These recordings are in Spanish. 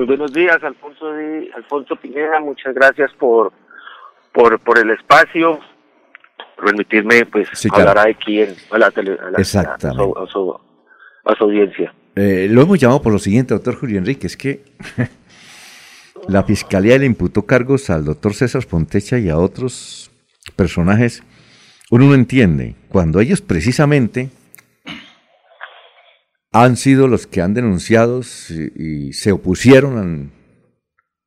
Muy buenos días, Alfonso, Di- Alfonso Pineda. Muchas gracias por, por, por el espacio, permitirme pues Sí, claro. hablar aquí en, a, la tele, a, la- a su- a su- a su audiencia. Eh, lo hemos llamado por lo siguiente, doctor Julio Enrique, es que la fiscalía le imputó cargos al doctor César Pontecha y a otros personajes. Uno no entiende, cuando ellos precisamente han sido los que han denunciado y, y se opusieron al,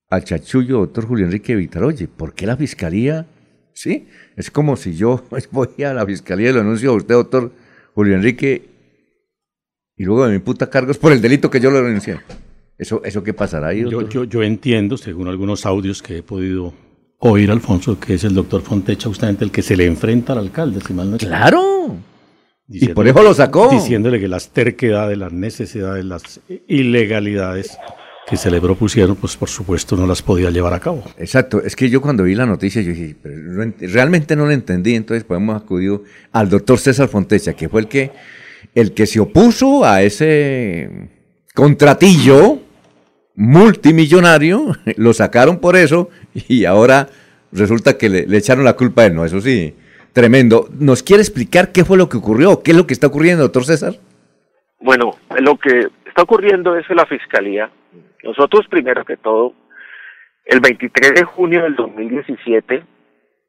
al chachullo doctor Julio Enrique Vitaroye. ¿Por qué la fiscalía? Sí, es como si yo voy a la fiscalía y lo anuncio a usted, doctor Julio Enrique, y luego me imputa cargos por el delito que yo lo denuncié. ¿Eso, eso qué pasará ahí, Yo, doctor? yo, yo entiendo, según algunos audios que he podido oír, Alfonso, que es el doctor Fontecha justamente el que se le enfrenta al alcalde, si mal no. ¡Claro! Y por eso lo sacó. Diciéndole que las terquedades, las necesidades, las ilegalidades que se le propusieron, pues por supuesto no las podía llevar a cabo. Exacto, es que yo cuando vi la noticia, yo dije, pero no ent- realmente no lo entendí, entonces pues hemos acudido al doctor César Fontecha, que fue el que, el que se opuso a ese contratillo multimillonario, lo sacaron por eso y ahora resulta que le, le echaron la culpa a él, ¿no? Eso sí, tremendo. ¿Nos quiere explicar qué fue lo que ocurrió? ¿Qué es lo que está ocurriendo, doctor César? Bueno, lo que está ocurriendo es que la Fiscalía, nosotros primero que todo, el 23 de junio del 2017,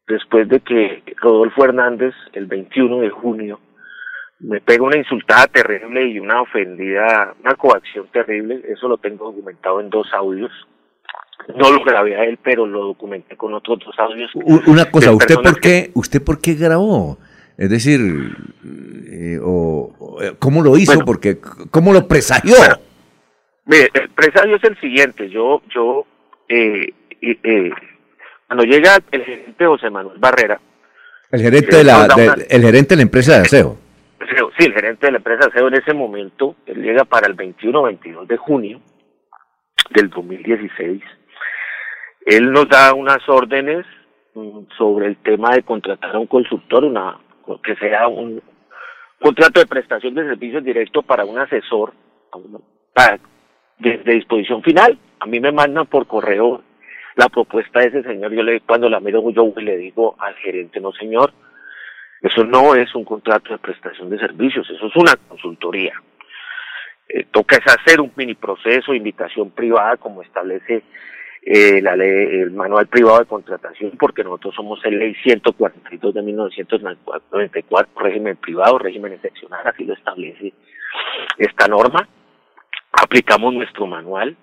después de que Rodolfo Hernández, el 21 de junio, me pega una insultada terrible y una ofendida, una coacción terrible, eso lo tengo documentado en dos audios. No lo grabé a él, pero lo documenté con otros dos audios. Una cosa, de ¿usted por qué, usted por qué grabó? Es decir, eh, o, o, eh, ¿cómo lo hizo? Bueno. Porque, ¿cómo lo presagió? Bueno, Mire, el presagio es el siguiente. Yo, yo, eh, eh, cuando llega el gerente José Manuel Barrera, el gerente de la, de- una- el gerente de la empresa de aseo. Sí, el gerente de la empresa SEO en ese momento, él llega para el 21 o 22 de junio del 2016. Él nos da unas órdenes mm, sobre el tema de contratar a un consultor, una que sea un contrato de prestación de servicios directo para un asesor para- de, disposición final. A mí me mandan por correo la propuesta de ese señor. Yo le cuando la miro yo le digo al gerente, no señor, eso no es un contrato de prestación de servicios, eso es una consultoría. Eh, toca es hacer un mini proceso, invitación privada, como establece eh, la ley, el manual privado de contratación, porque nosotros somos el ley 142 de 1994, régimen privado, régimen excepcional, así lo establece esta norma. Aplicamos nuestro manual,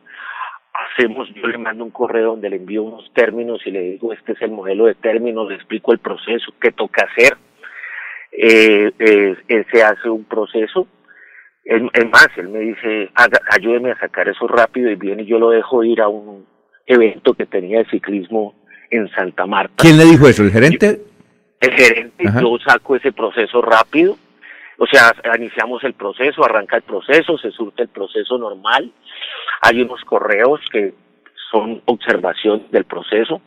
hacemos, yo le mando un correo donde le envío unos términos y le digo, este es el modelo de términos, le explico el proceso, qué toca hacer, eh, eh, eh, se hace un proceso. Es, más, él me dice, "Haga- ayúdeme a sacar eso rápido y viene y yo lo dejo ir a un evento que tenía de ciclismo en Santa Marta. ¿Quién le dijo eso? ¿El gerente? El gerente, Ajá. yo saco ese proceso rápido, o sea, iniciamos el proceso, arranca el proceso, se surte el proceso normal, hay unos correos que son observación del proceso,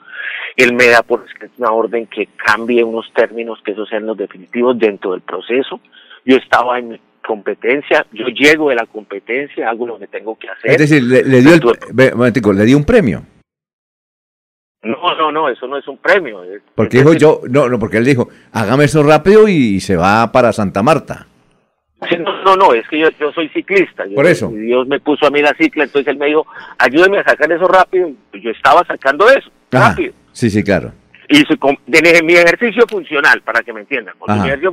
él me da por una orden que cambie unos términos que esos sean los definitivos dentro del proceso, yo estaba en competencia, yo llego de la competencia, hago lo que tengo que hacer. Es decir, le, le dio el, le dio un premio. No, no, no, eso no es un premio. Porque dijo yo, no, no, porque él dijo, hágame eso rápido y se va para Santa Marta. No, no, no, es que yo, yo soy ciclista. Yo- Por eso. Dios me puso a mí la cicla, entonces él me dijo, ayúdeme a sacar eso rápido. Yo estaba sacando eso, Ajá. rápido. Sí, sí, claro. Y su, de, mi ejercicio funcional, para que me entiendan.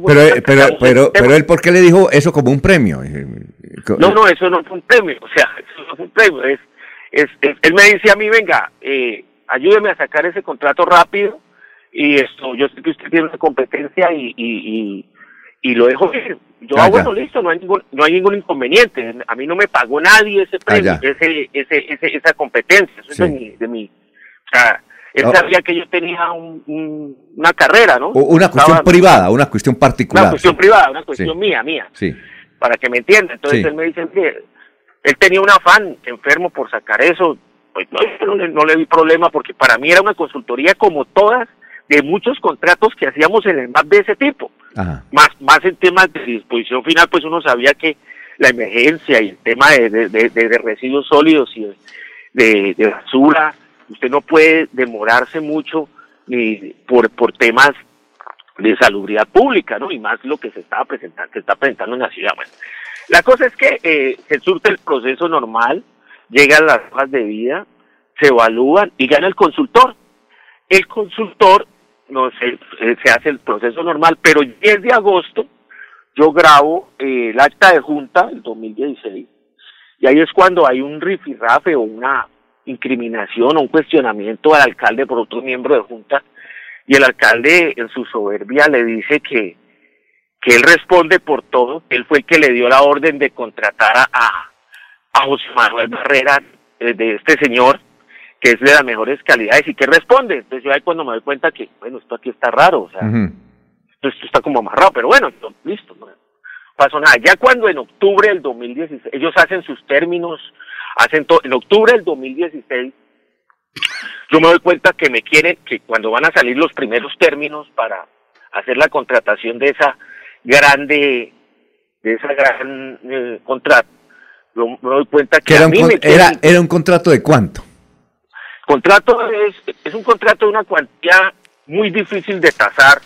Pero, eh, pero, pero, pero él, ¿por qué le dijo eso como un premio? Eh, No, no, eso no fue un premio, o sea, eso no fue un premio. Es, es, es- él me dice a mí, venga, eh, ayúdeme a sacar ese contrato rápido y esto, yo sé que usted tiene una competencia y, y, y, y lo dejo ir. Yo, Ah, ah, bueno, listo, no hay ningún, no hay ningún inconveniente. A mí no me pagó nadie ese premio, Ah, ya. ese, ese, ese, esa competencia, eso Sí. es de mi, de mi, o sea, él Ah. sabía que yo tenía un, un- una carrera, ¿no? o una cuestión Estaba- privada, una cuestión particular. Una cuestión privada, una cuestión Sí. mía, mía Sí. para que me entienda. Entonces él me dice, "Mire, él tenía un afán enfermo por sacar eso. Pues no, no, le, no le vi problema porque para mí era una consultoría como todas de muchos contratos que hacíamos en el MAP de ese tipo. Ajá. Más, más en temas de disposición final, pues uno sabía que la emergencia y el tema de, de, de- de residuos sólidos y de, de, basura, usted no puede demorarse mucho ni por, por temas de salubridad pública, ¿no? Y más lo que se estaba presentando, se está presentando en la ciudad. Bueno, la cosa es que eh, se surte el proceso normal, llegan las hojas de vida, se evalúan y gana el consultor. El consultor, no sé, eh, se hace el proceso normal, pero el 10 de agosto yo grabo eh, el acta de junta del 2016 y ahí es cuando hay un rifirrafe o una incriminación o un cuestionamiento al alcalde por otro miembro de junta y el alcalde en su soberbia le dice que, que él responde por todo, él fue el que le dio la orden de contratar a, a José Manuel Barrera, eh, de este señor, que es de las mejores calidades y que responde. Entonces yo ahí cuando me doy cuenta que, bueno, esto aquí está raro, o sea, esto, está como amarrado, pero bueno, listo, no pasó nada. Ya cuando en octubre del 2016, ellos hacen sus términos, hacen todo, en octubre del 2016, yo me doy cuenta que me quieren, que cuando van a salir los primeros términos para hacer la contratación de esa grande, de esa gran eh, contrato, yo me doy cuenta que era, un, era, un contrato de cuánto? Contrato es, es un contrato de una cuantía muy difícil de tasar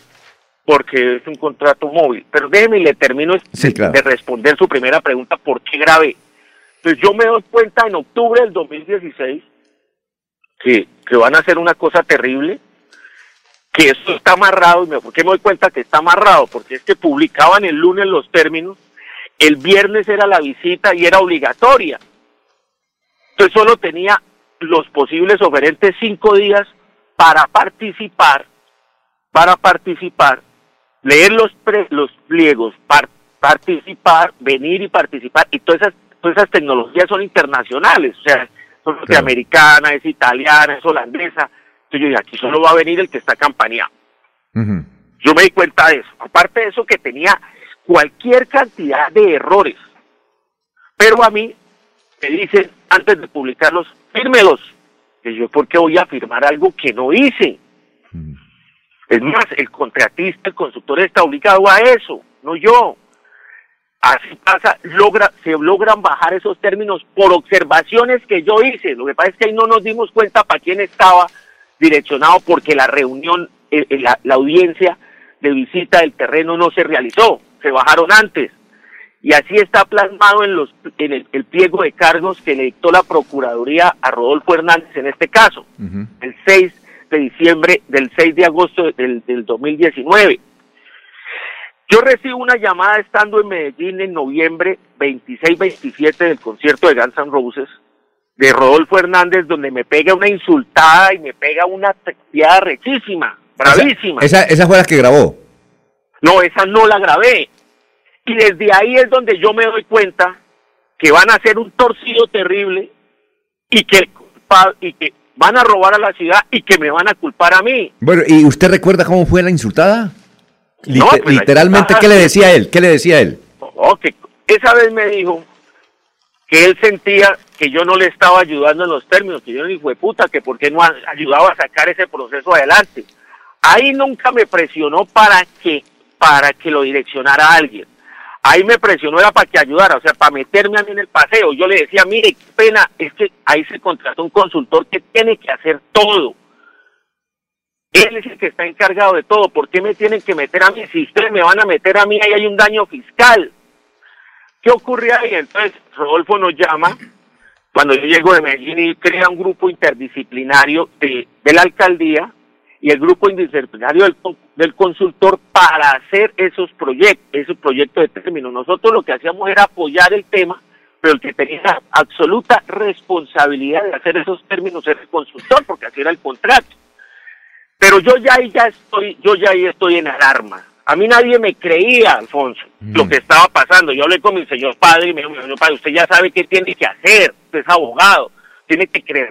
porque es un contrato móvil. Pero déjeme y le termino de, responder su primera pregunta, ¿por qué grave? Entonces yo me doy cuenta en octubre del 2016 que, que van a hacer una cosa terrible, que esto está amarrado, y me, ¿por qué me doy cuenta que está amarrado? Porque es que publicaban el lunes los términos el viernes era la visita y era obligatoria. Entonces solo tenía los posibles oferentes cinco días para participar, para participar, leer los, los pliegos, participar, venir y participar, y todas esas, todas esas tecnologías son internacionales, o sea, son norteamericana, es italiana, es holandesa. Entonces yo dije, aquí solo va a venir el que está campaña. Yo me di cuenta de eso. Aparte de eso que tenía cualquier cantidad de errores. Pero a mí me dicen, antes de publicarlos, fírmelos. Que yo, ¿por qué voy a firmar algo que no hice? Mm. Es más, el contratista, el constructor está obligado a eso, no yo. Así pasa, logra, se logran bajar esos términos por observaciones que yo hice. Lo que pasa es que ahí no nos dimos cuenta para quién estaba direccionado porque la reunión, eh, eh, la, la audiencia de visita del terreno no se realizó se bajaron antes. Y así está plasmado en, los, en el, pliego de cargos que le dictó la Procuraduría a Rodolfo Hernández en este caso, el 6 de diciembre, del 6 de agosto del, del 2019. Yo recibo una llamada estando en Medellín en noviembre 26-27 del concierto de Guns N' Roses de Rodolfo Hernández donde me pega una insultada y me pega una texteada rechísima, bravísima. Esa, esa fue la que grabó. No, esa no la grabé. Y desde ahí es donde yo me doy cuenta que van a hacer un torcido terrible y que, y que van a robar a la ciudad y que me van a culpar a mí. Bueno, ¿y usted recuerda cómo fue la insultada? Pues literalmente, ¿qué le decía él? ¿Qué le decía él? esa vez me dijo que él sentía que yo no le estaba ayudando en los términos, que yo no fue puta, que por qué no ayudaba a sacar ese proceso adelante. Ahí nunca me presionó para que para que lo direccionara a alguien. Ahí me presionó, era para que ayudara, o sea, para meterme a mí en el paseo. Yo le decía, mire, qué pena, es que ahí se contrató un consultor que tiene que hacer todo. Él es el que está encargado de todo. ¿Por qué me tienen que meter a mí? Si ustedes me van a meter a mí, ahí hay un daño fiscal. ¿Qué ocurre ahí? Entonces, Rodolfo nos llama cuando yo llego de Medellín y crea un grupo interdisciplinario de, de la alcaldía y el grupo interdisciplinario del, del consultor para hacer esos proyectos, esos proyectos de término. Nosotros lo que hacíamos era apoyar el tema, pero el que tenía absoluta responsabilidad de hacer esos términos era el consultor, porque así era el contrato. Pero yo ya ahí ya estoy, yo ya ahí estoy en alarma. A mí nadie me creía, Alfonso, lo mm. que estaba pasando. Yo hablé con mi señor padre y me dijo, señor padre, usted ya sabe qué tiene que hacer, usted es abogado, tiene que creer,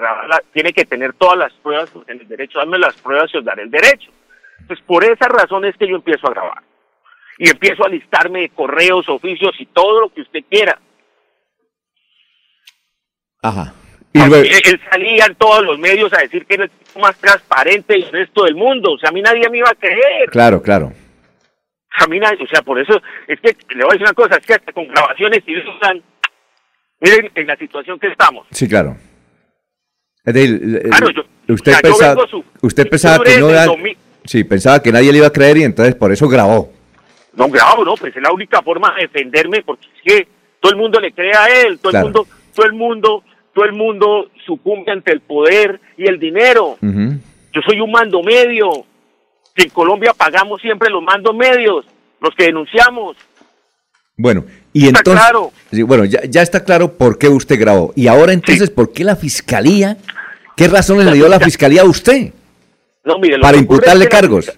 tiene que tener todas las pruebas, en el derecho, darme las pruebas y os daré el derecho. Pues por esa razón es que yo empiezo a grabar. Y empiezo a listarme de correos, oficios y todo lo que usted quiera. Ajá. Y él, salía en todos los medios a decir que era el tipo más transparente del resto del mundo. O sea, a mí nadie me iba a creer. Claro, claro. A mí nadie, o sea, por eso, es que le voy a decir una cosa, es que hasta con grabaciones y eso están, miren en la situación que estamos. Sí, claro. Usted, pensaba, usted pensaba que no sí, pensaba que nadie le iba a creer y entonces por eso grabó. No grabo, no, pues es la única forma de defenderme porque es que todo el mundo le cree a él, todo el mundo, todo el mundo, todo el mundo sucumbe ante el poder y el dinero. Yo soy un mando medio. en Colombia pagamos siempre los mandos medios, los que denunciamos. Bueno, y entonces, claro. bueno, ya, ya, está claro por qué usted grabó. Y ahora entonces, ¿por qué la fiscalía? ¿Qué razones le dio la fiscalía a usted? No, mire, para imputarle cargos.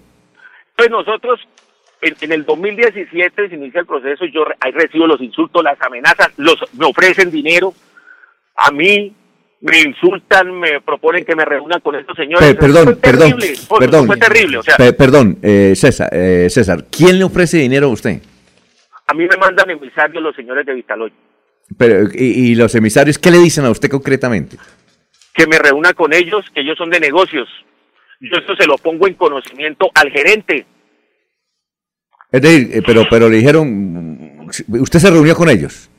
Pues nosotros, en, el 2017 se inicia el proceso, yo ahí recibo los insultos, las amenazas, los me ofrecen dinero a mí, me insultan, me proponen que me reúnan con estos señores. perdón, perdón, perdón, fue terrible, o sea, perdón, eh, César, eh, César, ¿quién le ofrece dinero a usted? A mí me mandan emisarios los señores de Vitaloy. Pero, ¿y, los emisarios qué le dicen a usted concretamente? Que me reúna con ellos, que ellos son de negocios. Yo esto se lo pongo en conocimiento al gerente. Es decir, eh, pero, pero le dijeron, ¿usted se reunió con ellos?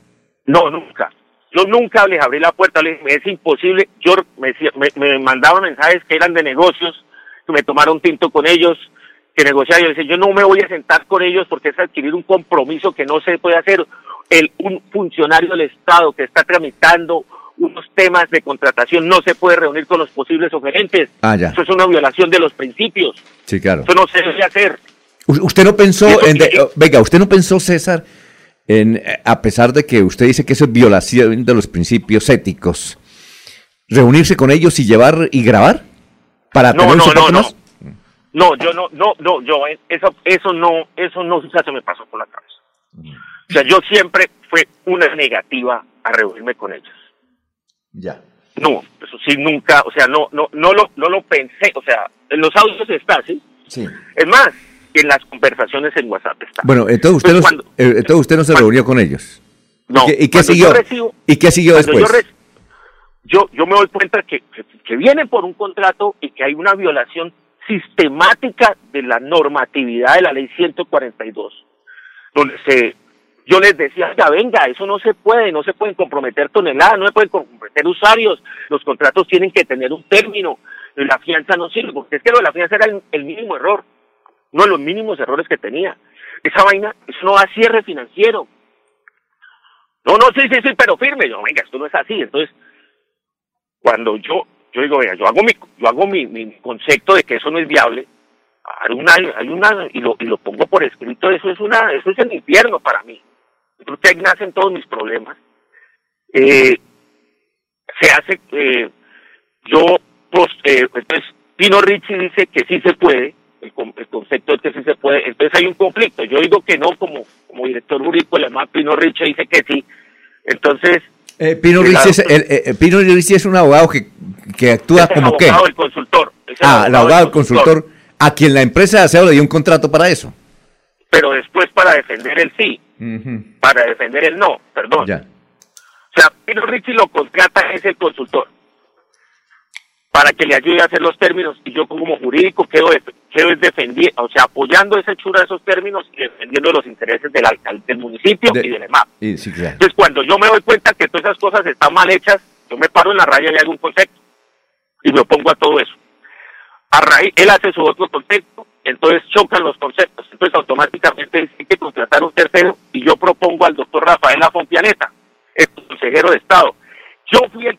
No, nunca. Yo nunca les abrí la puerta, les dije, es imposible. Yo me, me, mandaban mensajes que eran de negocios, que me tomaron tinto con ellos, que negociar. Yo decía, yo no me voy a sentar con ellos porque es adquirir un compromiso que no se puede hacer. El, un funcionario del Estado que está tramitando unos temas de contratación no se puede reunir con los posibles oferentes. Ah, ya. Eso es una violación de los principios. Sí, claro. Eso no se debe hacer. usted no pensó, en venga, usted no pensó, César, en, eh, a pesar de que usted dice que eso es violación de los principios éticos, reunirse con ellos y llevar y grabar para no, tener no, no, no. No, yo no, no, no, yo, eh, eso, eso no, eso no se me pasó por la cabeza. O sea, yo siempre fue una negativa a reunirme con ellos. Ya. No, eso sí nunca, o sea, no, no, no lo, no lo pensé, o sea, en los audios está, ¿sí? Sí. Es más, en las conversaciones en WhatsApp está. Bueno, entonces usted, no, eh, entonces usted no se reunió con ellos. No. ¿Y qué, siguió? ¿Y qué siguió después? Yo, yo, me doy cuenta que, que, que vienen por un contrato y que hay una violación sistemática de la normatividad de la ley 142, donde se, yo les decía, ya venga, eso no se puede, no se pueden comprometer toneladas, no se pueden comprometer usuarios, los contratos tienen que tener un término, la fianza no sirve, porque es que lo de la fianza era el, mínimo error, no los mínimos errores que tenía. Esa vaina, eso no da cierre financiero. No, no, sí, sí, sí, pero firme. Yo, venga, esto no es así. Entonces, cuando yo yo digo, yo hago mi, yo hago mi, mi concepto de que eso no es viable, hay una, hay una, y lo, y lo pongo por escrito, eso es una, eso es el infierno para mí. Ahí nacen todos mis problemas. Eh, se hace, eh, yo, pues, eh, entonces, Pino Ricci dice que sí se puede, el, el, concepto es que sí se puede, entonces hay un conflicto. Yo digo que no, como, como director jurídico, el Pino Ricci dice que sí. Entonces, eh, Pino, Ricci es, eh, eh, Pino Ricci es un abogado que, que actúa como qué. El abogado del consultor. ah, el abogado del consultor, a quien la empresa de aseo le dio un contrato para eso. Pero después para defender el sí, para defender el no, perdón. Ya. O sea, Pino Ricci lo contrata es el consultor para que le ayude a hacer los términos y yo como jurídico quedo, quedo defendiendo, o sea, apoyando esa hechura de esos términos y defendiendo los intereses del alcalde del municipio y del EMAP. Entonces, cuando yo me doy cuenta que todas esas cosas están mal hechas, yo me paro en la raya hago un concepto y me opongo a todo eso. A raíz, él hace su otro concepto, entonces chocan los conceptos, entonces automáticamente hay que contratar un tercero y yo propongo al doctor Rafael Afonpianeta, el consejero de Estado. Yo fui el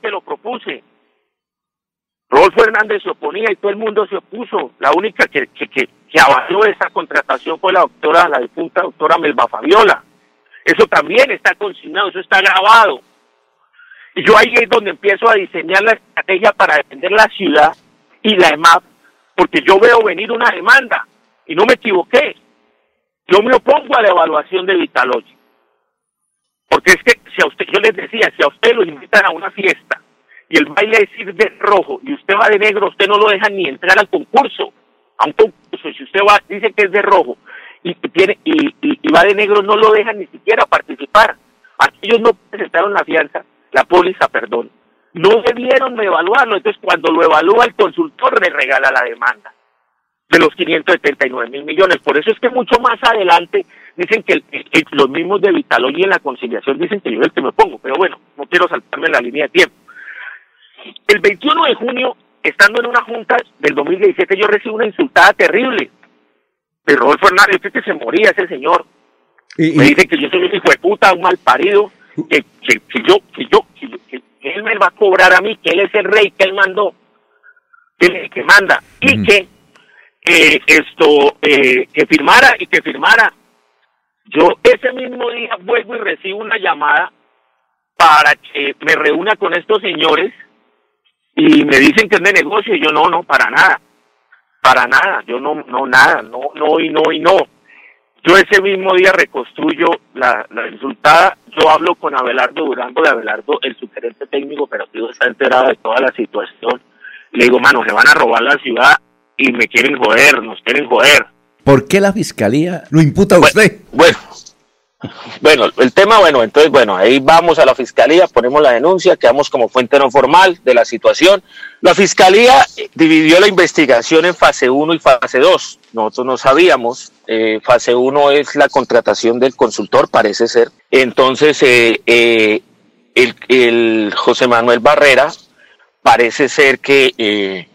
Rodolfo Hernández se oponía y todo el mundo se opuso. La única que, que, que, avaló esa contratación fue la doctora, la difunta doctora Melba Fabiola. Eso también está consignado, eso está grabado. Y yo ahí es donde empiezo a diseñar la estrategia para defender la ciudad y la EMAP, porque yo veo venir una demanda y no me equivoqué. Yo me opongo a la evaluación de Vitalogy. Porque es que si a usted, yo les decía, si a usted lo invitan a una fiesta y el baile es ir de rojo y usted va de negro, usted no lo deja ni entrar al concurso, a un concurso, si usted va, dice que es de rojo y tiene y, va de negro, no lo dejan ni siquiera participar. Aquí ellos no presentaron la fianza, la póliza, perdón. No debieron evaluarlo, entonces cuando lo evalúa el consultor le regala la demanda de los 579 mil millones. Por eso es que mucho más adelante dicen que los mismos de Vitaloy en la conciliación dicen que yo es el que me pongo, pero bueno, no quiero saltarme la línea de tiempo. El 21 de junio, estando en una junta del 2017, yo recibo una insultada terrible. De Rodolfo Hernández, este que se moría ese señor. Me dice que yo soy un hijo de puta, un mal parido, que, que, yo, que yo, que, él me va a cobrar a mí, que él es el rey, que él mandó, que él es el que manda, y que eh, esto, eh, que firmara y que firmara. Yo ese mismo día vuelvo y recibo una llamada para que me reúna con estos señores y me dicen que es de negocio y yo no, no, para nada, para nada, yo no, no, nada, no, no y no y no. Yo ese mismo día reconstruyo la, la resultada, yo hablo con Abelardo Durango de Abelardo, el sugerente técnico operativo está enterado de toda la situación. Le digo, mano, se van a robar la ciudad y me quieren joder, nos quieren joder. ¿Por qué la fiscalía lo imputa a usted? Bueno, bueno, el tema, bueno, entonces, bueno, ahí vamos a la fiscalía, ponemos la denuncia, quedamos como fuente no formal de la situación. La fiscalía dividió la investigación en fase 1 y fase 2. Nosotros no sabíamos. Eh, fase 1 es la contratación del consultor, parece ser. Entonces, eh, eh, el, José Manuel Barrera parece ser que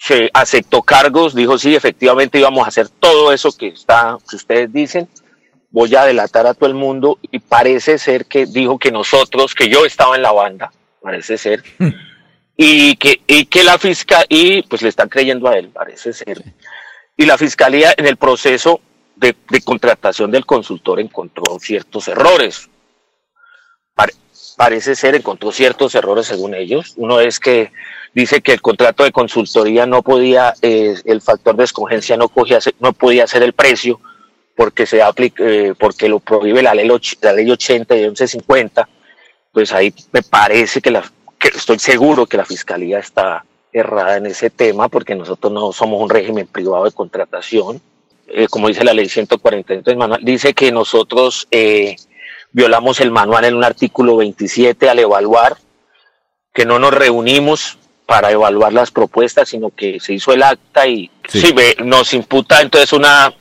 se aceptó cargos, dijo sí, efectivamente íbamos a hacer todo eso que está, que ustedes dicen voy a delatar a todo el mundo y parece ser que dijo que nosotros, que yo estaba en la banda, parece ser, y que, y que la fiscalía, y pues le están creyendo a él, parece ser, y la fiscalía en el proceso de, contratación del consultor encontró ciertos errores. parece ser, encontró ciertos errores según ellos. Uno es que dice que el contrato de consultoría no podía, eh, el factor de escogencia no, cogía, no podía ser el precio, porque se aplica, eh, porque lo prohíbe la ley, la ley 80 y 1150, pues ahí me parece que, la, que estoy seguro que la fiscalía está errada en ese tema, porque nosotros no somos un régimen privado de contratación. Eh, como dice la ley 143, manual, dice que nosotros eh, violamos el manual en un artículo 27 al evaluar, que no nos reunimos para evaluar las propuestas, sino que se hizo el acta y sí. Sí, nos imputa entonces una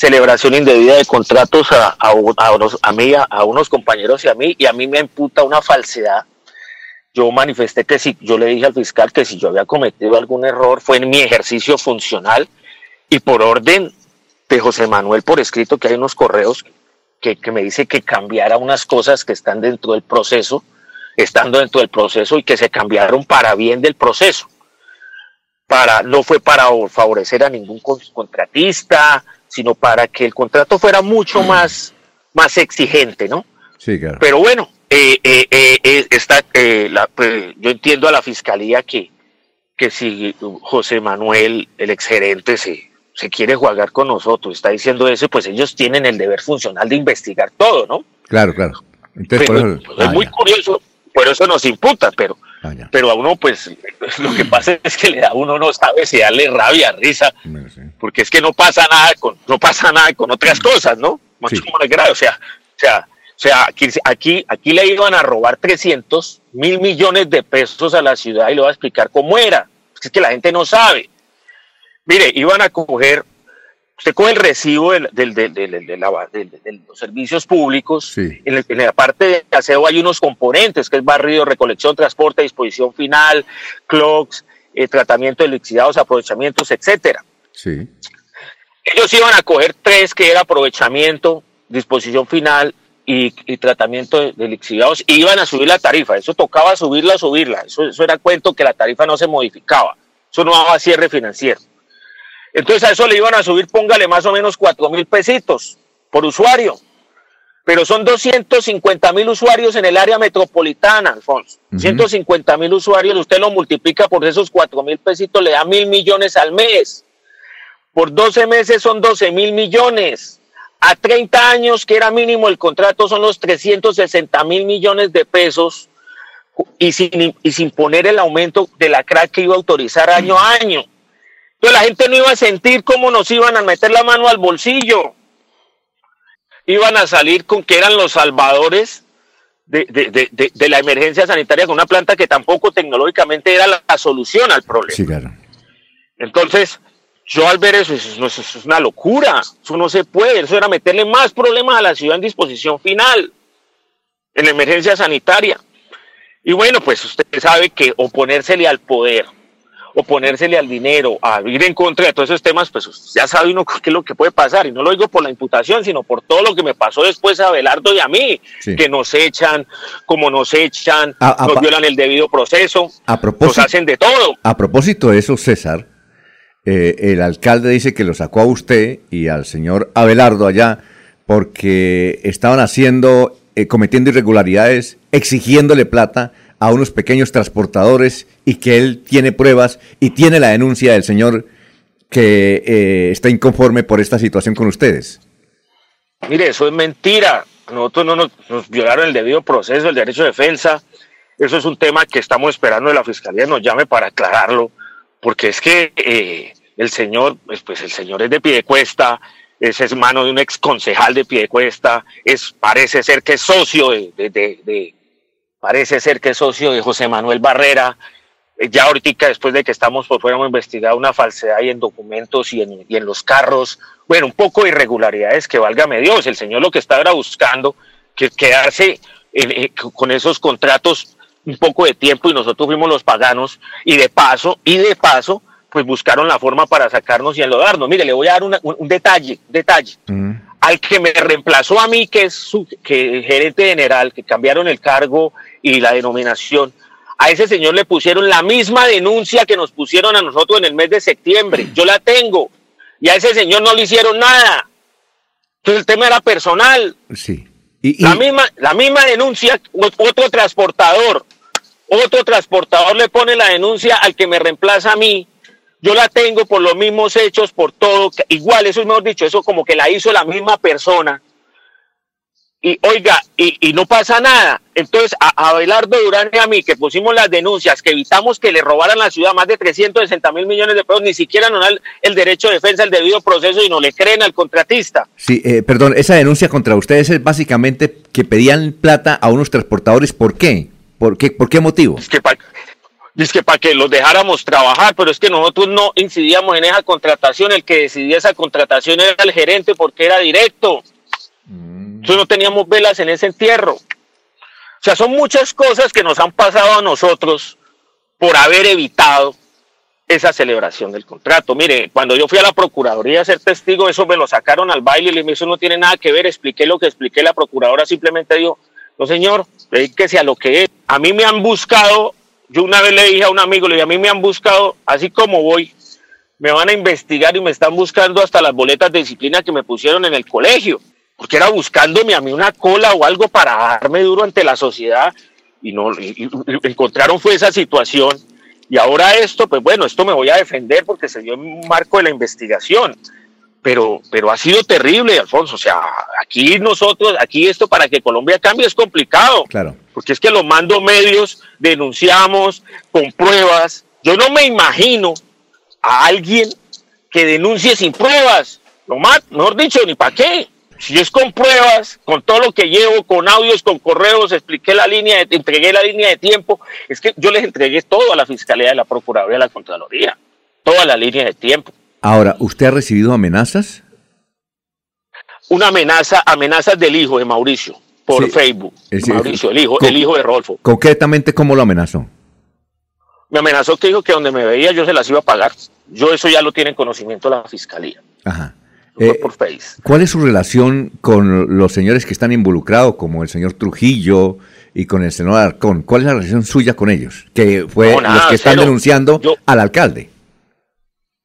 celebración indebida de contratos a, a, a, unos, a mí, a, unos compañeros y a mí, y a mí me imputa una falsedad. Yo manifesté que si, yo le dije al fiscal que si yo había cometido algún error fue en mi ejercicio funcional y por orden de José Manuel por escrito que hay unos correos que, que me dice que cambiara unas cosas que están dentro del proceso, estando dentro del proceso y que se cambiaron para bien del proceso. Para, no fue para favorecer a ningún contratista, sino para que el contrato fuera mucho mm. más, más exigente, ¿no? Sí, claro. Pero bueno, eh, eh, eh, la, pues, yo entiendo a la fiscalía que, que si José Manuel, el exgerente, se, se quiere jugar con nosotros, está diciendo eso, pues ellos tienen el deber funcional de investigar todo, ¿no? Claro, claro. Entonces, por eso, es ah, muy curioso, por eso nos imputa, pero Ah, pero a uno, pues, lo que pasa es que le da uno no sabe si darle rabia, risa, porque es que no pasa nada con, no pasa nada con otras cosas, ¿no? Más como o sea, o sea, o sea, aquí, aquí, aquí le iban a robar 300 mil millones de pesos a la ciudad y le voy a explicar cómo era. Es que la gente no sabe. Mire, iban a coger usted coge el recibo del, del, del, de los servicios públicos, en, la parte de aseo hay unos componentes, que es barrido, recolección, transporte, disposición final, clocks, eh, tratamiento de lixidados, aprovechamientos, etcétera. Sí. Ellos iban a coger tres, que era aprovechamiento, disposición final y, tratamiento de, de, lixidados, y iban a subir la tarifa. Eso tocaba subirla, subirla. Eso, eso era cuento que la tarifa no se modificaba. Eso no daba cierre financiero. Entonces a eso le iban a subir, póngale más o menos cuatro mil pesitos por usuario. Pero son 250 mil usuarios en el área metropolitana, Alfonso. 150 mil usuarios, usted lo multiplica por esos cuatro mil pesitos, le da mil millones al mes. Por 12 meses son 12 mil millones. A 30 años, que era mínimo el contrato, son los 360 mil millones de pesos. Y sin, y sin poner el aumento de la crack que iba a autorizar año a año. Entonces la gente no iba a sentir cómo nos iban a meter la mano al bolsillo. Iban a salir con que eran los salvadores de, de, de, la emergencia sanitaria con una planta que tampoco tecnológicamente era la, solución al problema. Sí, claro. Entonces, yo al ver eso, eso, eso, es una locura. Eso no se puede. Eso era meterle más problemas a la ciudad en disposición final, en la emergencia sanitaria. Y bueno, pues usted sabe que oponérsele al poder, oponérsele al dinero, a ir en contra de todos esos temas, pues ya sabe uno qué es lo que puede pasar. Y no lo digo por la imputación, sino por todo lo que me pasó después a Belardo y a mí, que nos echan, como nos echan, nos violan el debido proceso, a propósito, nos hacen de todo. A propósito de eso, César, eh, el alcalde dice que lo sacó a usted y al señor Abelardo allá porque estaban haciendo, eh, cometiendo irregularidades, exigiéndole plata a unos pequeños transportadores y que él tiene pruebas y tiene la denuncia del señor que eh, está inconforme por esta situación con ustedes. Mire, eso es mentira. Nosotros no nos, violaron el debido proceso, el derecho de defensa. Eso es un tema que estamos esperando de la fiscalía nos llame para aclararlo, porque es que eh, el señor, pues, pues, el señor es de pie de cuesta, es hermano de un ex concejal de pie de cuesta, es, parece ser que es socio de parece ser que es socio de José Manuel Barrera. Eh, ya ahorita, después de que estamos por fuera, hemos investigado una falsedad ahí en documentos y en, y en los carros. Bueno, un poco de irregularidades que válgame Dios. El señor lo que está era buscando que quedarse eh, con esos contratos un poco de tiempo y nosotros fuimos los paganos y de paso, y de paso, pues buscaron la forma para sacarnos y enlodarnos. Mire, le voy a dar una, un, un, detalle, detalle. Mm al que me reemplazó a mí, que es su que gerente general, que cambiaron el cargo y la denominación, a ese señor le pusieron la misma denuncia que nos pusieron a nosotros en el mes de septiembre. Yo la tengo. Y a ese señor no le hicieron nada. Entonces el tema era personal. Sí. Y, y... La, misma, la misma denuncia, otro transportador, otro transportador le pone la denuncia al que me reemplaza a mí yo la tengo por los mismos hechos, por todo, igual, eso es mejor dicho, eso como que la hizo la misma persona. Y oiga, y, y no pasa nada. Entonces, a, a Abelardo Durán y a mí, que pusimos las denuncias, que evitamos que le robaran la ciudad más de 360 mil millones de pesos, ni siquiera nos dan el, derecho de defensa, el debido proceso y no le creen al contratista. Sí, eh, perdón, esa denuncia contra ustedes es básicamente que pedían plata a unos transportadores. ¿Por qué? ¿Por qué, por qué motivo? Es que para es que para que los dejáramos trabajar, pero es que nosotros no incidíamos en esa contratación, el que decidía esa contratación era el gerente porque era directo. Mm. Entonces no teníamos velas en ese entierro. O sea, son muchas cosas que nos han pasado a nosotros por haber evitado esa celebración del contrato. Mire, cuando yo fui a la Procuraduría a ser testigo, eso me lo sacaron al baile y le dije, eso no tiene nada que ver, expliqué lo que expliqué, la Procuradora simplemente dijo, no señor, dedíquese a lo que es. A mí me han buscado yo una vez le dije a un amigo, le dije, a mí me han buscado, así como voy, me van a investigar y me están buscando hasta las boletas de disciplina que me pusieron en el colegio, porque era buscándome a mí una cola o algo para darme duro ante la sociedad y no y, y, encontraron fue esa situación y ahora esto, pues bueno, esto me voy a defender porque se dio en un marco de la investigación. Pero, pero ha sido terrible, Alfonso. O sea, aquí nosotros, aquí esto para que Colombia cambie es complicado. Claro porque es que los mando medios denunciamos con pruebas. Yo no me imagino a alguien que denuncie sin pruebas. Lo más, mejor dicho, ni para qué. Si es con pruebas, con todo lo que llevo, con audios, con correos, expliqué la línea, de, entregué la línea de tiempo, es que yo les entregué todo a la Fiscalía, a la Procuraduría, a la Contraloría, toda la línea de tiempo. Ahora, ¿usted ha recibido amenazas? Una amenaza, amenazas del hijo de Mauricio por sí. Facebook. Es, Mauricio, el hijo, el hijo de Rolfo. Concretamente, ¿cómo lo amenazó? Me amenazó que dijo que donde me veía yo se las iba a pagar. Yo eso ya lo tiene en conocimiento la fiscalía. Ajá. Eh, por Face. ¿Cuál es su relación con los señores que están involucrados, como el señor Trujillo y con el senador Arcón? ¿Cuál es la relación suya con ellos? Que fue no, nada, los que están cero. denunciando yo, al alcalde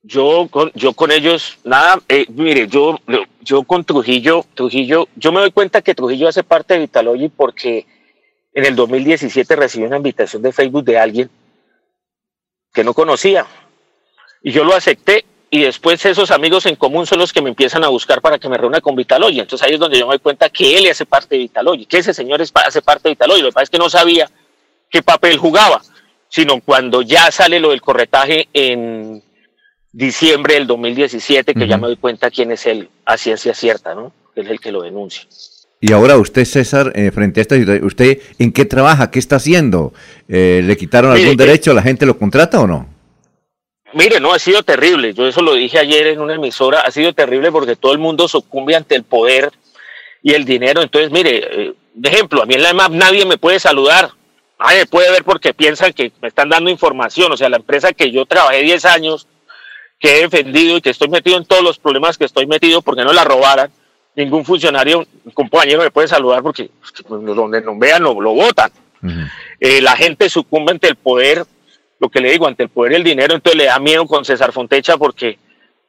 yo con, yo con ellos, nada, eh, mire, yo, yo con Trujillo, Trujillo, yo me doy cuenta que Trujillo hace parte de Vitalogy porque en el 2017 recibí una invitación de Facebook de alguien que no conocía y yo lo acepté y después esos amigos en común son los que me empiezan a buscar para que me reúna con Vitalogy. Entonces ahí es donde yo me doy cuenta que él hace parte de Vitalogy, que ese señor es, hace parte de Vitalogy. Lo que pasa es que no sabía qué papel jugaba, sino cuando ya sale lo del corretaje en diciembre del 2017, que uh -huh. ya me doy cuenta quién es él a ciencia cierta, ¿no? Es el que lo denuncia. Y ahora usted, César, eh, frente a esta situación, ¿usted en qué trabaja? ¿Qué está haciendo? Eh, ¿Le quitaron mire, algún derecho? ¿La gente lo contrata o no? Mire, no, ha sido terrible. Yo eso lo dije ayer en una emisora. Ha sido terrible porque todo el mundo sucumbe ante el poder y el dinero. Entonces, mire, eh, de ejemplo, a mí en la EMAP nadie me puede saludar. Nadie puede ver porque piensan que me están dando información. O sea, la empresa que yo trabajé 10 años, que he defendido y que estoy metido en todos los problemas que estoy metido porque no la robaran, ningún funcionario, compañero me puede saludar porque pues, donde nos vean lo, lo votan. Eh, la gente sucumbe ante el poder, lo que le digo, ante el poder y el dinero, entonces le da miedo con César Fontecha porque,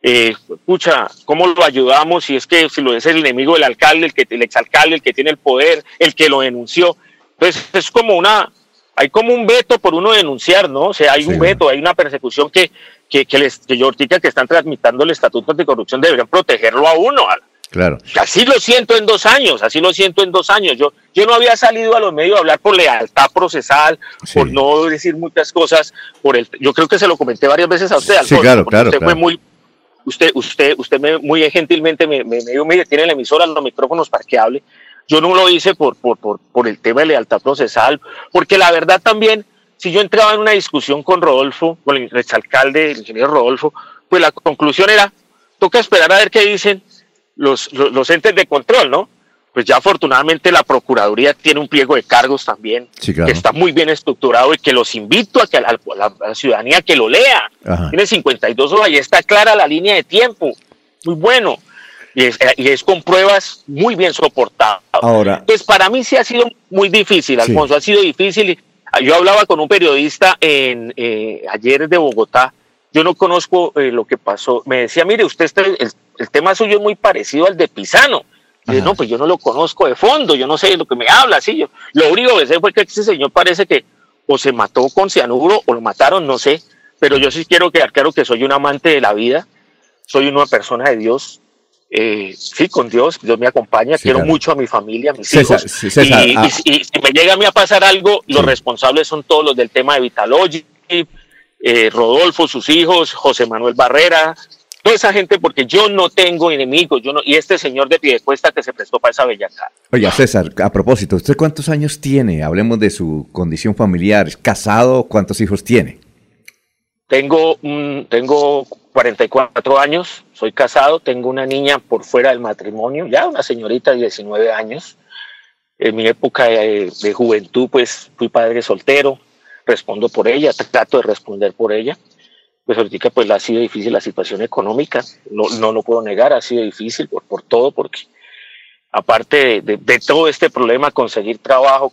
eh, escucha, ¿cómo lo ayudamos si es que si lo es el enemigo del alcalde, el, que, el exalcalde, el que tiene el poder, el que lo denunció? Entonces es como una, hay como un veto por uno denunciar, ¿no? O sea, hay un veto, hay una persecución que, que, que, les, que yo que están tramitando el Estatuto Anticorrupción deberían protegerlo a uno. Claro. Así lo siento en dos años, así lo siento en dos años. Yo, yo no había salido a los medios a hablar por lealtad procesal, por no decir muchas cosas, por el, yo creo que se lo comenté varias veces a usted, Alfonso, sí, claro, claro, usted fue muy, usted, usted, usted me, muy gentilmente me, me, dio, mire, tiene la emisora, los micrófonos para que hable. Yo no lo hice por, por, por, por el tema de lealtad procesal, porque la verdad también, si yo entraba en una discusión con Rodolfo, con el exalcalde, el ingeniero Rodolfo, pues la conclusión era, toca esperar a ver qué dicen los, los, entes de control, ¿no? Pues ya afortunadamente la Procuraduría tiene un pliego de cargos también, que está muy bien estructurado y que los invito a que a la, ciudadanía que lo lea. Tiene 52 horas y está clara la línea de tiempo. Muy bueno. Y es, y es con pruebas muy bien soportadas. Ahora. Pues para mí sí ha sido muy difícil, Alfonso, ha sido difícil. Yo hablaba con un periodista en, eh, ayer de Bogotá, yo no conozco eh, lo que pasó. Me decía, mire, usted está, el, el tema suyo es muy parecido al de Pisano. No, pues yo no lo conozco de fondo, yo no sé de lo que me habla, sí, yo, lo único que sé fue que ese señor parece que o se mató con cianuro o lo mataron, no sé, pero yo sí quiero quedar claro que soy un amante de la vida, soy una persona de Dios, eh, sí, con Dios, Dios me acompaña, quiero mucho a mi familia, a mis hijos, y, ah. y, si me llega a mí a pasar algo, los responsables son todos los del tema de Vitalogy, eh, Rodolfo, sus hijos, José Manuel Barrera, toda esa gente porque yo no tengo enemigos, yo no, y este señor de Piedecuesta que se prestó para esa bellaca. Oye, César, a propósito, ¿usted cuántos años tiene? Hablemos de su condición familiar, ¿es casado? ¿Cuántos hijos tiene? Tengo, tengo 44 años, soy casado, tengo una niña por fuera del matrimonio, ya una señorita de 19 años. En mi época de, de juventud, pues fui padre soltero, respondo por ella, trato de responder por ella pues ahorita pues ha sido difícil la situación económica, no, no lo puedo negar, ha sido difícil por, por todo, porque aparte de, de, todo este problema, conseguir trabajo,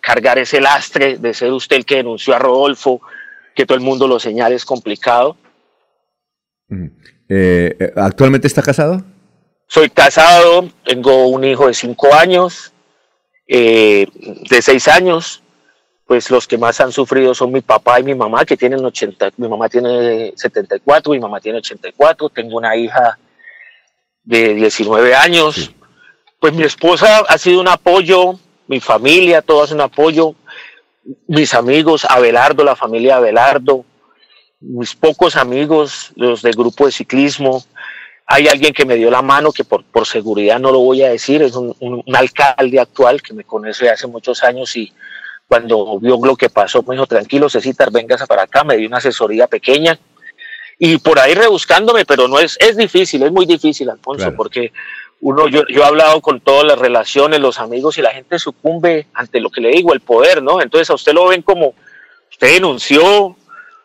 cargar ese lastre de ser usted el que denunció a Rodolfo, que todo el mundo lo señala, es complicado. Eh, eh, ¿Actualmente está casado? Soy casado, tengo un hijo de cinco años, eh, de seis años, pues los que más han sufrido son mi papá y mi mamá, que tienen 80, mi mamá tiene 74, mi mamá tiene 84, tengo una hija de 19 años. Pues mi esposa ha sido un apoyo, mi familia, todo es un apoyo, mis amigos, Abelardo, la familia Abelardo, mis pocos amigos, los del grupo de ciclismo. Hay alguien que me dio la mano, que por, por seguridad no lo voy a decir, es un, un, un alcalde actual que me conoce hace muchos años y cuando vio lo que pasó, me dijo, tranquilo, Cecitar, vengas para acá, me dio una asesoría pequeña. Y por ahí rebuscándome, pero no es, es difícil, es muy difícil, Alfonso, porque uno, yo, yo he hablado con todas las relaciones, los amigos, y la gente sucumbe ante lo que le digo, el poder, ¿no? Entonces a usted lo ven como, usted denunció,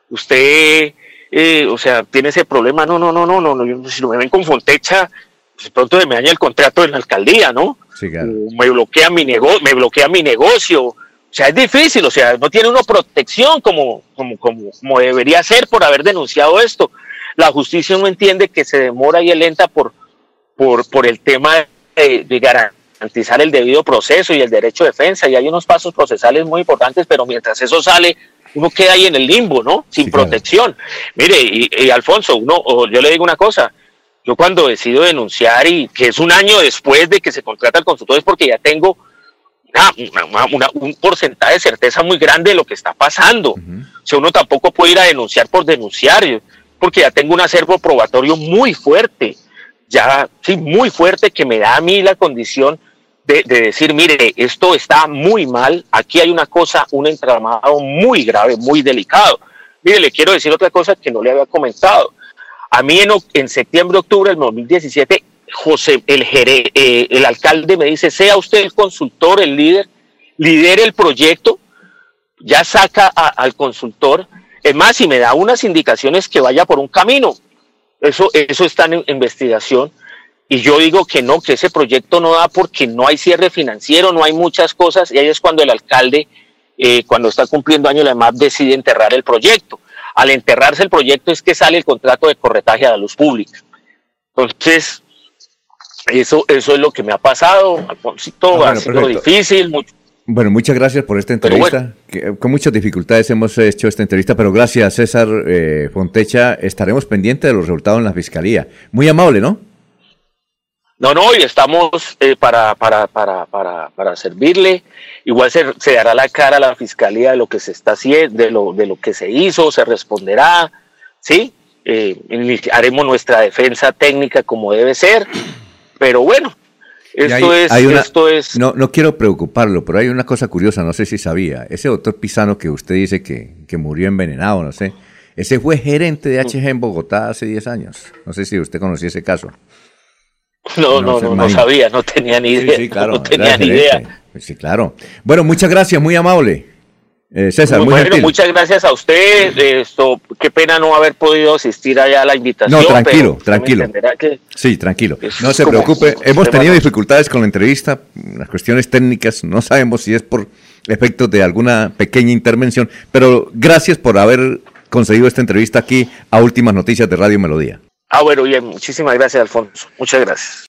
usted, eh, o sea, tiene ese problema, no, no, no, no, no, no si me ven con Fontecha, pues pronto me daña el contrato en la alcaldía, ¿no? Sí, claro. Me bloquea mi negocio, me bloquea mi negocio, o sea, es difícil, o sea, no tiene uno protección como, como, como, como debería ser por haber denunciado esto. La justicia no entiende que se demora y es lenta por, por, por el tema de, de garantizar el debido proceso y el derecho de defensa. Y hay unos pasos procesales muy importantes, pero mientras eso sale, uno queda ahí en el limbo, ¿no? Sin sí, protección. Claro. Mire, y, y, Alfonso, uno, yo le digo una cosa. Yo cuando decido denunciar y que es un año después de que se contrata el consultor es porque ya tengo una, una, un porcentaje de certeza muy grande de lo que está pasando. Uh -huh. O sea, uno tampoco puede ir a denunciar por denunciar, porque ya tengo un acervo probatorio muy fuerte, ya, sí, muy fuerte, que me da a mí la condición de, de, decir, mire, esto está muy mal, aquí hay una cosa, un entramado muy grave, muy delicado. Mire, le quiero decir otra cosa que no le había comentado. A mí en, en septiembre, octubre del 2017, José, el, geré, eh, el alcalde me dice, sea usted el consultor, el líder, lidere el proyecto, ya saca al consultor, es más, si me da unas indicaciones que vaya por un camino. Eso, eso está en investigación. Y yo digo que no, que ese proyecto no da porque no hay cierre financiero, no hay muchas cosas, y ahí es cuando el alcalde, eh, cuando está cumpliendo año la decide enterrar el proyecto. Al enterrarse el proyecto es que sale el contrato de corretaje a la luz pública. Entonces, eso, eso es lo que me ha pasado, Alfonsito, ah, ha sido difícil. Bueno, muchas gracias por esta entrevista. con muchas dificultades hemos hecho esta entrevista, pero gracias, César eh, Fontecha. Estaremos pendientes de los resultados en la Fiscalía. Muy amable, ¿no? No, no, y estamos eh, para, para, para, para, para servirle. Igual se, se, dará la cara a la Fiscalía de lo que se está haciendo, de lo, de lo que se hizo, se responderá, ¿sí? Eh, haremos nuestra defensa técnica como debe ser pero bueno, esto es, esto es... No, no quiero preocuparlo, pero hay una cosa curiosa, no sé si sabía. Ese doctor Pisano que usted dice que, que murió envenenado, no sé. Ese fue gerente de HG en Bogotá hace 10 años. No sé si usted conocía ese caso. No, no, no, no, sabía, no tenía ni idea. Sí, claro, no tenía ni idea. Sí, claro. Bueno, muchas gracias, muy amable. Eh, César, muy bueno, muchas gracias a usted. Esto, qué pena no haber podido asistir allá a la invitación. No, tranquilo, tranquilo. sí, tranquilo. No se preocupe. Hemos tenido dificultades con la entrevista, las cuestiones técnicas. No sabemos si es por efectos de alguna pequeña intervención, pero gracias por haber conseguido esta entrevista aquí a Últimas Noticias de Radio Melodía. Ah, bueno, bien. Muchísimas gracias, Alfonso. Muchas gracias.